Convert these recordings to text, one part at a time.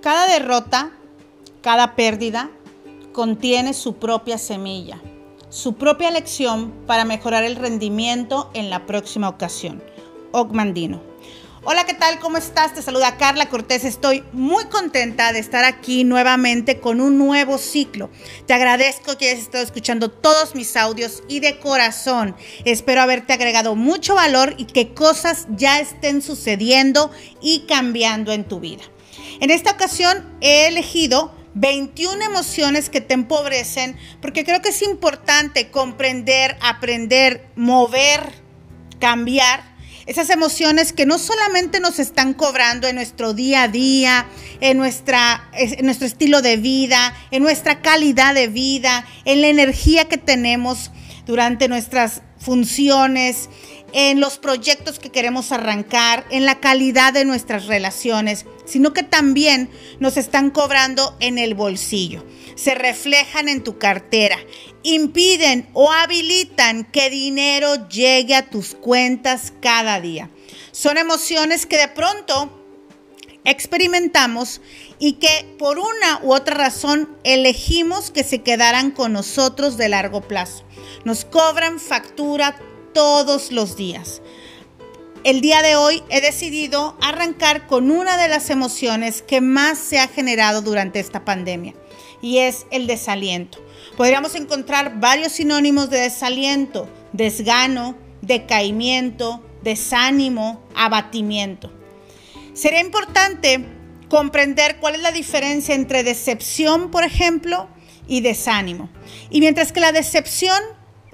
Cada derrota, cada pérdida, contiene su propia semilla, su propia lección para mejorar el rendimiento en la próxima ocasión. Ogmandino. Hola, ¿qué tal? ¿Cómo estás? Te saluda Carla Cortés. Estoy muy contenta de estar aquí nuevamente con un nuevo ciclo. Te agradezco que hayas estado escuchando todos mis audios y de corazón espero haberte agregado mucho valor y que cosas ya estén sucediendo y cambiando en tu vida. En esta ocasión he elegido 21 emociones que te empobrecen porque creo que es importante comprender, aprender, mover, cambiar esas emociones que no solamente nos están cobrando en nuestro día a día, en, nuestra, en nuestro estilo de vida, en nuestra calidad de vida, en la energía que tenemos durante nuestras funciones, en los proyectos que queremos arrancar, en la calidad de nuestras relaciones, sino que también nos están cobrando en el bolsillo se reflejan en tu cartera, impiden o habilitan que dinero llegue a tus cuentas cada día. Son emociones que de pronto experimentamos y que por una u otra razón elegimos que se quedaran con nosotros de largo plazo. Nos cobran factura todos los días. El día de hoy he decidido arrancar con una de las emociones que más se ha generado durante esta pandemia y es el desaliento. Podríamos encontrar varios sinónimos de desaliento, desgano, decaimiento, desánimo, abatimiento. Sería importante comprender cuál es la diferencia entre decepción, por ejemplo, y desánimo. Y mientras que la decepción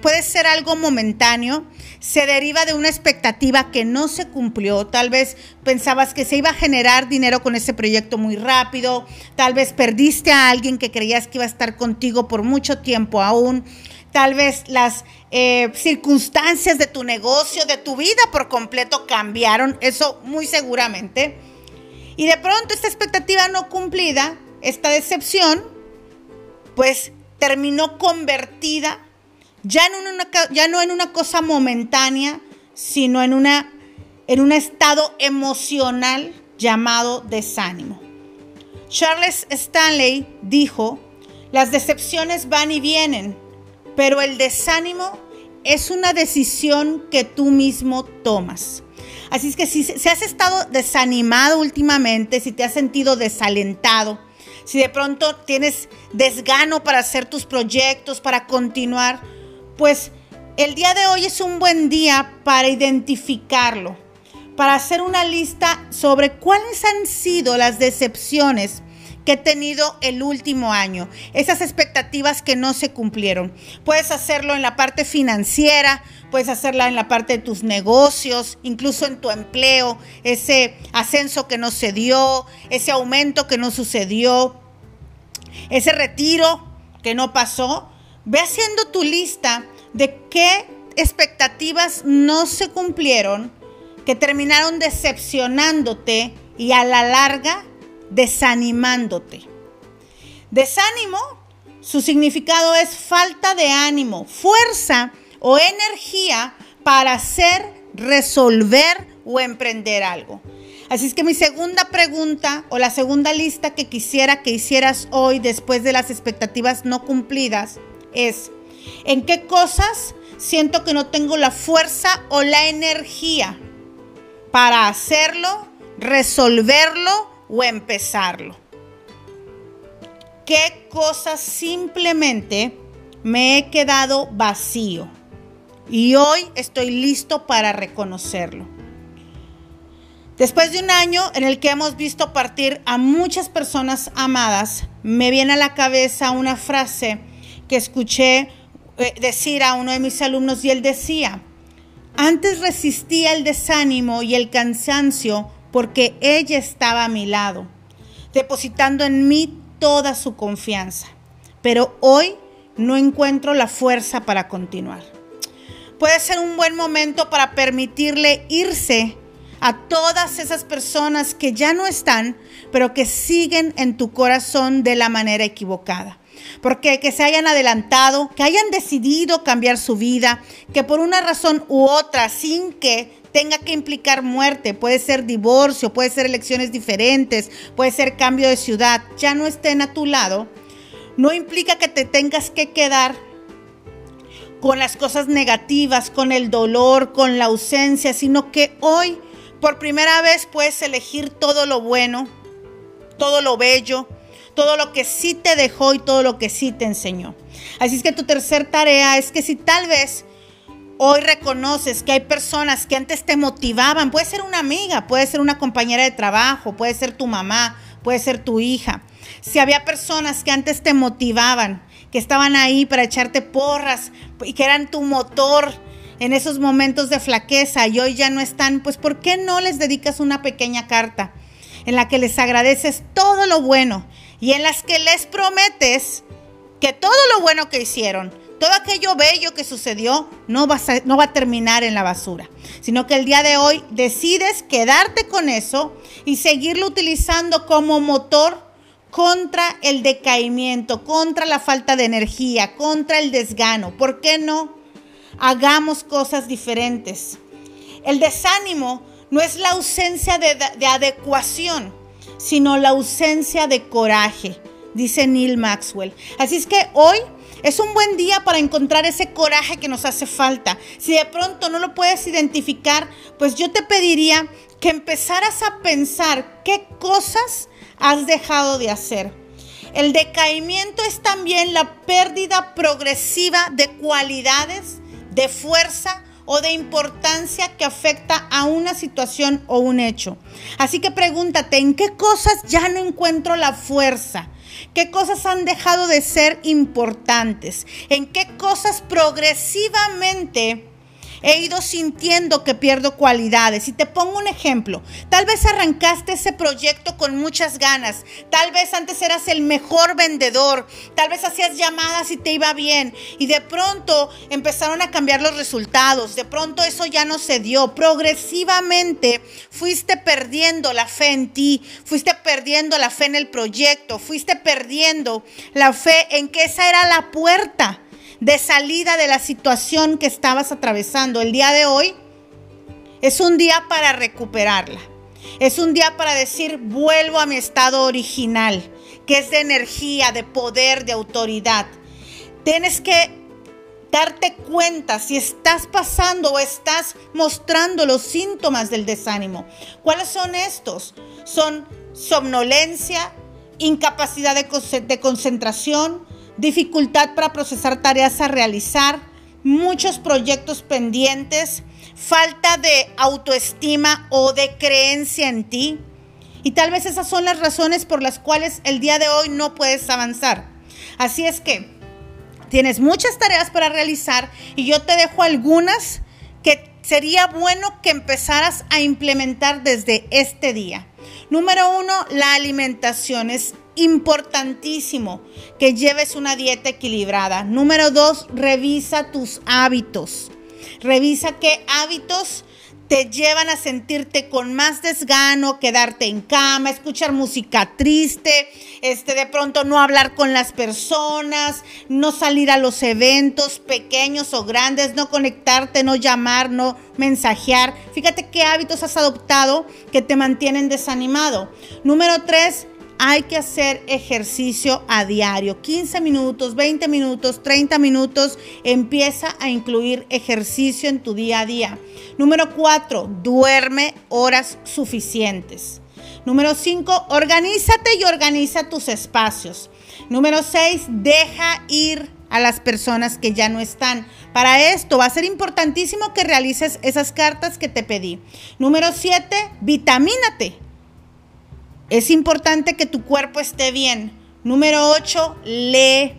puede ser algo momentáneo, se deriva de una expectativa que no se cumplió. Tal vez pensabas que se iba a generar dinero con ese proyecto muy rápido, tal vez perdiste a alguien que creías que iba a estar contigo por mucho tiempo aún, tal vez las eh, circunstancias de tu negocio, de tu vida por completo cambiaron, eso muy seguramente. Y de pronto esta expectativa no cumplida, esta decepción, pues terminó convertida ya, ya no en una cosa momentánea, sino en, una, en un estado emocional llamado desánimo. Charles Stanley dijo, las decepciones van y vienen, pero el desánimo es una decisión que tú mismo tomas. Así es que si, si has estado desanimado últimamente, si te has sentido desalentado, si de pronto tienes desgano para hacer tus proyectos, para continuar, pues el día de hoy es un buen día para identificarlo, para hacer una lista sobre cuáles han sido las decepciones que he tenido el último año, esas expectativas que no se cumplieron. Puedes hacerlo en la parte financiera, puedes hacerla en la parte de tus negocios, incluso en tu empleo, ese ascenso que no se dio, ese aumento que no sucedió, ese retiro que no pasó. Ve haciendo tu lista de qué expectativas no se cumplieron, que terminaron decepcionándote y a la larga desanimándote. Desánimo, su significado es falta de ánimo, fuerza o energía para hacer, resolver o emprender algo. Así es que mi segunda pregunta o la segunda lista que quisiera que hicieras hoy después de las expectativas no cumplidas es, ¿En qué cosas siento que no tengo la fuerza o la energía para hacerlo, resolverlo o empezarlo? ¿Qué cosas simplemente me he quedado vacío? Y hoy estoy listo para reconocerlo. Después de un año en el que hemos visto partir a muchas personas amadas, me viene a la cabeza una frase que escuché decir a uno de mis alumnos y él decía, antes resistía el desánimo y el cansancio porque ella estaba a mi lado, depositando en mí toda su confianza. Pero hoy no encuentro la fuerza para continuar. Puede ser un buen momento para permitirle irse a todas esas personas que ya no están, pero que siguen en tu corazón de la manera equivocada porque que se hayan adelantado, que hayan decidido cambiar su vida, que por una razón u otra, sin que tenga que implicar muerte, puede ser divorcio, puede ser elecciones diferentes, puede ser cambio de ciudad, ya no estén a tu lado, no implica que te tengas que quedar con las cosas negativas, con el dolor, con la ausencia, sino que hoy por primera vez puedes elegir todo lo bueno, todo lo bello, todo lo que sí te dejó y todo lo que sí te enseñó. Así es que tu tercer tarea es que si tal vez hoy reconoces que hay personas que antes te motivaban, puede ser una amiga, puede ser una compañera de trabajo, puede ser tu mamá, puede ser tu hija. Si había personas que antes te motivaban, que estaban ahí para echarte porras y que eran tu motor en esos momentos de flaqueza y hoy ya no están, pues ¿por qué no les dedicas una pequeña carta en la que les agradeces todo lo bueno y en las que les prometes que todo lo bueno que hicieron, todo aquello bello que sucedió, no va, a, terminar en la basura, sino que el día de hoy decides quedarte con eso y seguirlo utilizando como motor contra el decaimiento, contra la falta de energía, contra el desgano. ¿Por qué no? Hagamos cosas diferentes. El desánimo no es la ausencia de adecuación, sino la ausencia de coraje, dice Neil Maxwell. Así es que hoy es un buen día para encontrar ese coraje que nos hace falta. Si de pronto no lo puedes identificar, pues yo te pediría que empezaras a pensar qué cosas has dejado de hacer. El decaimiento es también la pérdida progresiva de cualidades, de fuerza, o de importancia que afecta a una situación o un hecho. Así que pregúntate, ¿en qué cosas ya no encuentro la fuerza? ¿Qué cosas han dejado de ser importantes? ¿En qué cosas progresivamente he ido sintiendo que pierdo cualidades. Y te pongo un ejemplo. Tal vez arrancaste ese proyecto con muchas ganas. Tal vez antes eras el mejor vendedor. Tal vez hacías llamadas y te iba bien. Y de pronto empezaron a cambiar los resultados. De pronto eso ya no se dio. Progresivamente fuiste perdiendo la fe en ti. Fuiste perdiendo la fe en el proyecto. Fuiste perdiendo la fe en que esa era la puerta de salida de la situación que estabas atravesando. El día de hoy es un día para recuperarla. Es un día para decir, vuelvo a mi estado original, que es de energía, de poder, de autoridad. Tienes que darte cuenta si estás pasando o estás mostrando los síntomas del desánimo. ¿Cuáles son estos? Son somnolencia, incapacidad de, concentración, dificultad para procesar tareas a realizar, muchos proyectos pendientes, falta de autoestima o de creencia en ti. Y tal vez esas son las razones por las cuales el día de hoy no puedes avanzar. Así es que tienes muchas tareas para realizar y yo te dejo algunas que sería bueno que empezaras a implementar desde este día. Número uno, la alimentación. Es importantísimo que lleves una dieta equilibrada. Número dos, revisa tus hábitos. Revisa qué hábitos te llevan a sentirte con más desgano, quedarte en cama, escuchar música triste, este de pronto no hablar con las personas, no salir a los eventos pequeños o grandes, no conectarte, no llamar, no mensajear. Fíjate qué hábitos has adoptado que te mantienen desanimado. Número tres, hay que hacer ejercicio a diario, 15 minutos, 20 minutos, 30 minutos, empieza a incluir ejercicio en tu día a día. Número 4, duerme horas suficientes. Número 5, organízate y organiza tus espacios. Número 6, deja ir a las personas que ya no están. Para esto va a ser importantísimo que realices esas cartas que te pedí. Número 7, vitamínate. Es importante que tu cuerpo esté bien. Número 8, lee.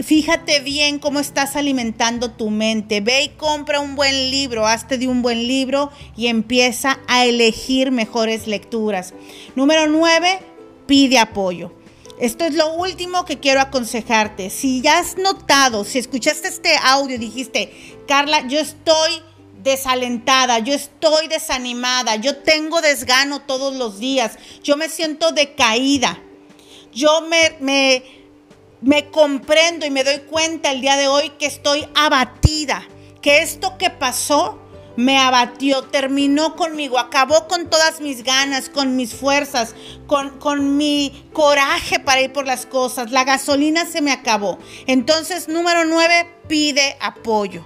Fíjate bien cómo estás alimentando tu mente. Ve y compra un buen libro, hazte de un buen libro y empieza a elegir mejores lecturas. Número 9, pide apoyo. Esto es lo último que quiero aconsejarte. Si ya has notado, si escuchaste este audio dijiste, Carla, yo estoy desalentada, yo estoy desanimada, yo tengo desgano todos los días, yo me siento decaída, yo me, me, comprendo y me doy cuenta el día de hoy que estoy abatida, que esto que pasó me abatió, terminó conmigo, acabó con todas mis ganas, con mis fuerzas, con, con mi coraje para ir por las cosas. La gasolina se me acabó. Entonces, número nueve, pide apoyo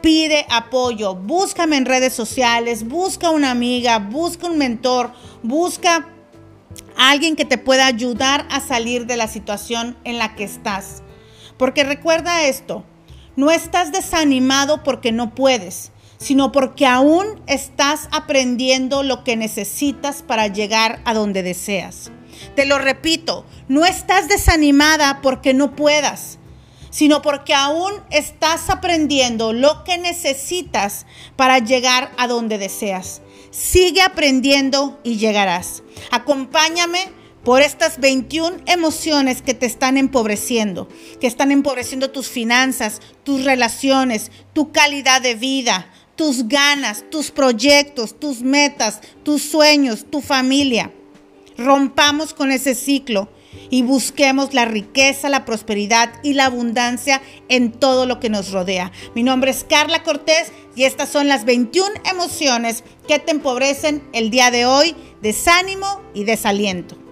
pide apoyo, búscame en redes sociales, busca una amiga, busca un mentor, busca alguien que te pueda ayudar a salir de la situación en la que estás. Porque recuerda esto, no estás desanimado porque no puedes, sino porque aún estás aprendiendo lo que necesitas para llegar a donde deseas. Te lo repito, no estás desanimada porque no puedas, sino porque aún estás aprendiendo lo que necesitas para llegar a donde deseas. Sigue aprendiendo y llegarás. Acompáñame por estas 21 emociones que te están empobreciendo, que están empobreciendo tus finanzas, tus relaciones, tu calidad de vida, tus ganas, tus proyectos, tus metas, tus sueños, tu familia. Rompamos con ese ciclo y busquemos la riqueza, la prosperidad y la abundancia en todo lo que nos rodea. Mi nombre es Carla Cortés y estas son las 21 emociones que te empobrecen el día de hoy, desánimo y desaliento.